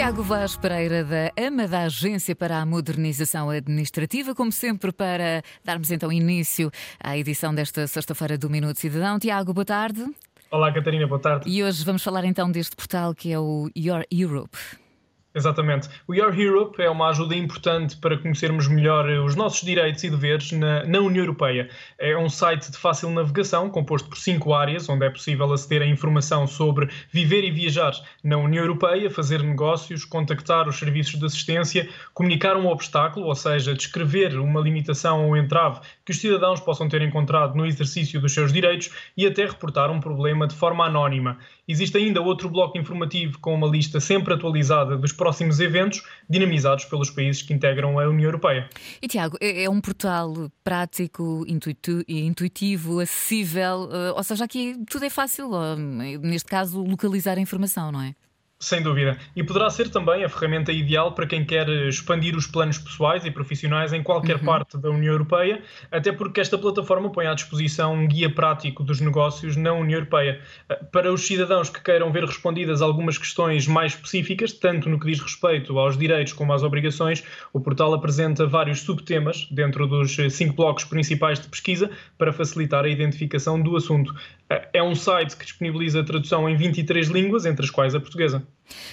Tiago Vaz Pereira, da AMA, da Agência para a Modernização Administrativa, como sempre, para darmos então início à edição desta sexta-feira do Minuto Cidadão. Tiago, boa tarde. Olá, Catarina, boa tarde. E hoje vamos falar então deste portal que é o Your Europe. Exatamente. O Your Europe é uma ajuda importante para conhecermos melhor os nossos direitos e deveres na, na, União Europeia. É um site de fácil navegação, composto por cinco áreas, onde é possível aceder a informação sobre viver e viajar na União Europeia, fazer negócios, contactar os serviços de assistência, comunicar um obstáculo, ou seja, descrever uma limitação ou entrave que os cidadãos possam ter encontrado no exercício dos seus direitos e até reportar um problema de forma anónima. Existe ainda outro bloco informativo com uma lista sempre atualizada dos próximos eventos dinamizados pelos países que integram a União Europeia. E Tiago, é, é um portal prático, intuitivo, acessível, eh, ou seja, aqui tudo é fácil, neste caso, localizar a informação, não é? Sem dúvida. E poderá ser também a ferramenta ideal para quem quer expandir os planos pessoais e profissionais em qualquer uhum. parte da União Europeia, até porque esta plataforma põe à disposição um guia prático dos negócios na União Europeia. Eh, para os cidadãos que queiram ver respondidas algumas questões mais específicas, tanto no que diz respeito aos direitos como às obrigações, o portal apresenta vários subtemas dentro dos cinco blocos principais de pesquisa para facilitar a identificação do assunto. Eh, é um site que disponibiliza tradução em 23 línguas, entre as quais a portuguesa.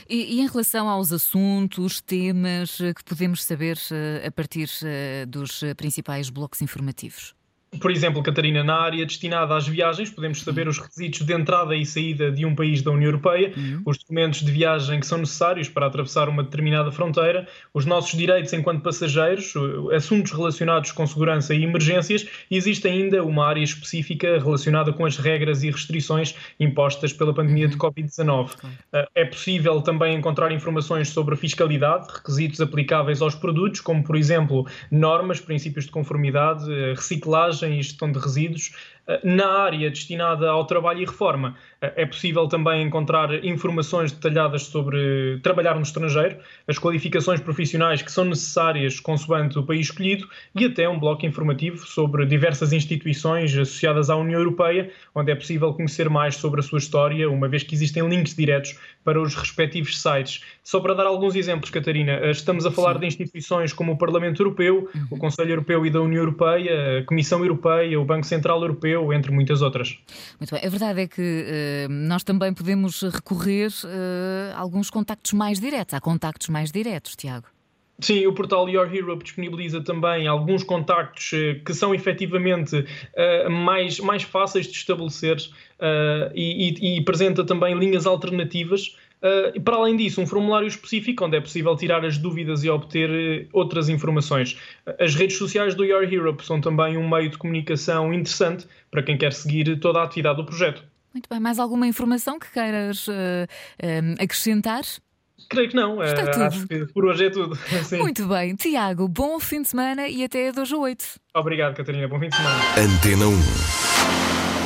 E, e, em relação aos assuntos, temas eh, que podemos saber eh, a partir eh, dos principais blocos informativos? Por exemplo, Catarina, na área destinada às viagens, podemos saber os requisitos de entrada e saída de um país da União Europeia, uhum. os documentos de viagem que são necessários para atravessar uma determinada fronteira, os nossos direitos enquanto passageiros, assuntos relacionados com segurança e emergências, e existe ainda uma área específica relacionada com as regras e restrições impostas pela pandemia uhum. de Covid-19. Ah, é possível também encontrar informações sobre a fiscalidade, requisitos aplicáveis aos produtos, como, por exemplo, normas, princípios de conformidade, reciclagem reciclagem e gestão de resíduos, na área destinada ao trabalho e reforma, eh, é possível também encontrar informações detalhadas sobre trabalhar no estrangeiro, as qualificações profissionais que são necessárias consoante o país escolhido e até um bloco informativo sobre diversas instituições associadas à União Europeia, onde é possível conhecer mais sobre a sua história, uma vez que existem links diretos para os respectivos sites. Só para dar alguns exemplos, Catarina, eh, estamos a falar Sim. de instituições como o Parlamento Europeu, uhum. o Conselho Europeu e da União Europeia, a Comissão Europeia, o Banco Central Europeu, entre muitas outras. Muito bem. A verdade é que uh, nós também podemos recorrer uh, a alguns contactos mais diretos. Há contactos mais diretos, Tiago. Sim, o portal Your Europe disponibiliza também alguns contactos que são efetivamente uh, mais, mais fáceis de estabelecer uh, e, e, e, apresenta também linhas alternativas Uh, para além disso, um formulário específico onde é possível tirar as dúvidas e obter uh, outras informaçõões. As redes sociais do Your Europe são também um meio de comunicação interessante para quem quer seguir toda a atividade do projeto. Muito bem, mais alguma informação que queiras uh, acrescentar? Creio que não. Está tudo. Acho que por hoje é tudo. Sim. Muito bem. Tiago, bom fim de semana e até 2 a 8. Obrigado, Catarina. Bom fim de semana. Antena 1.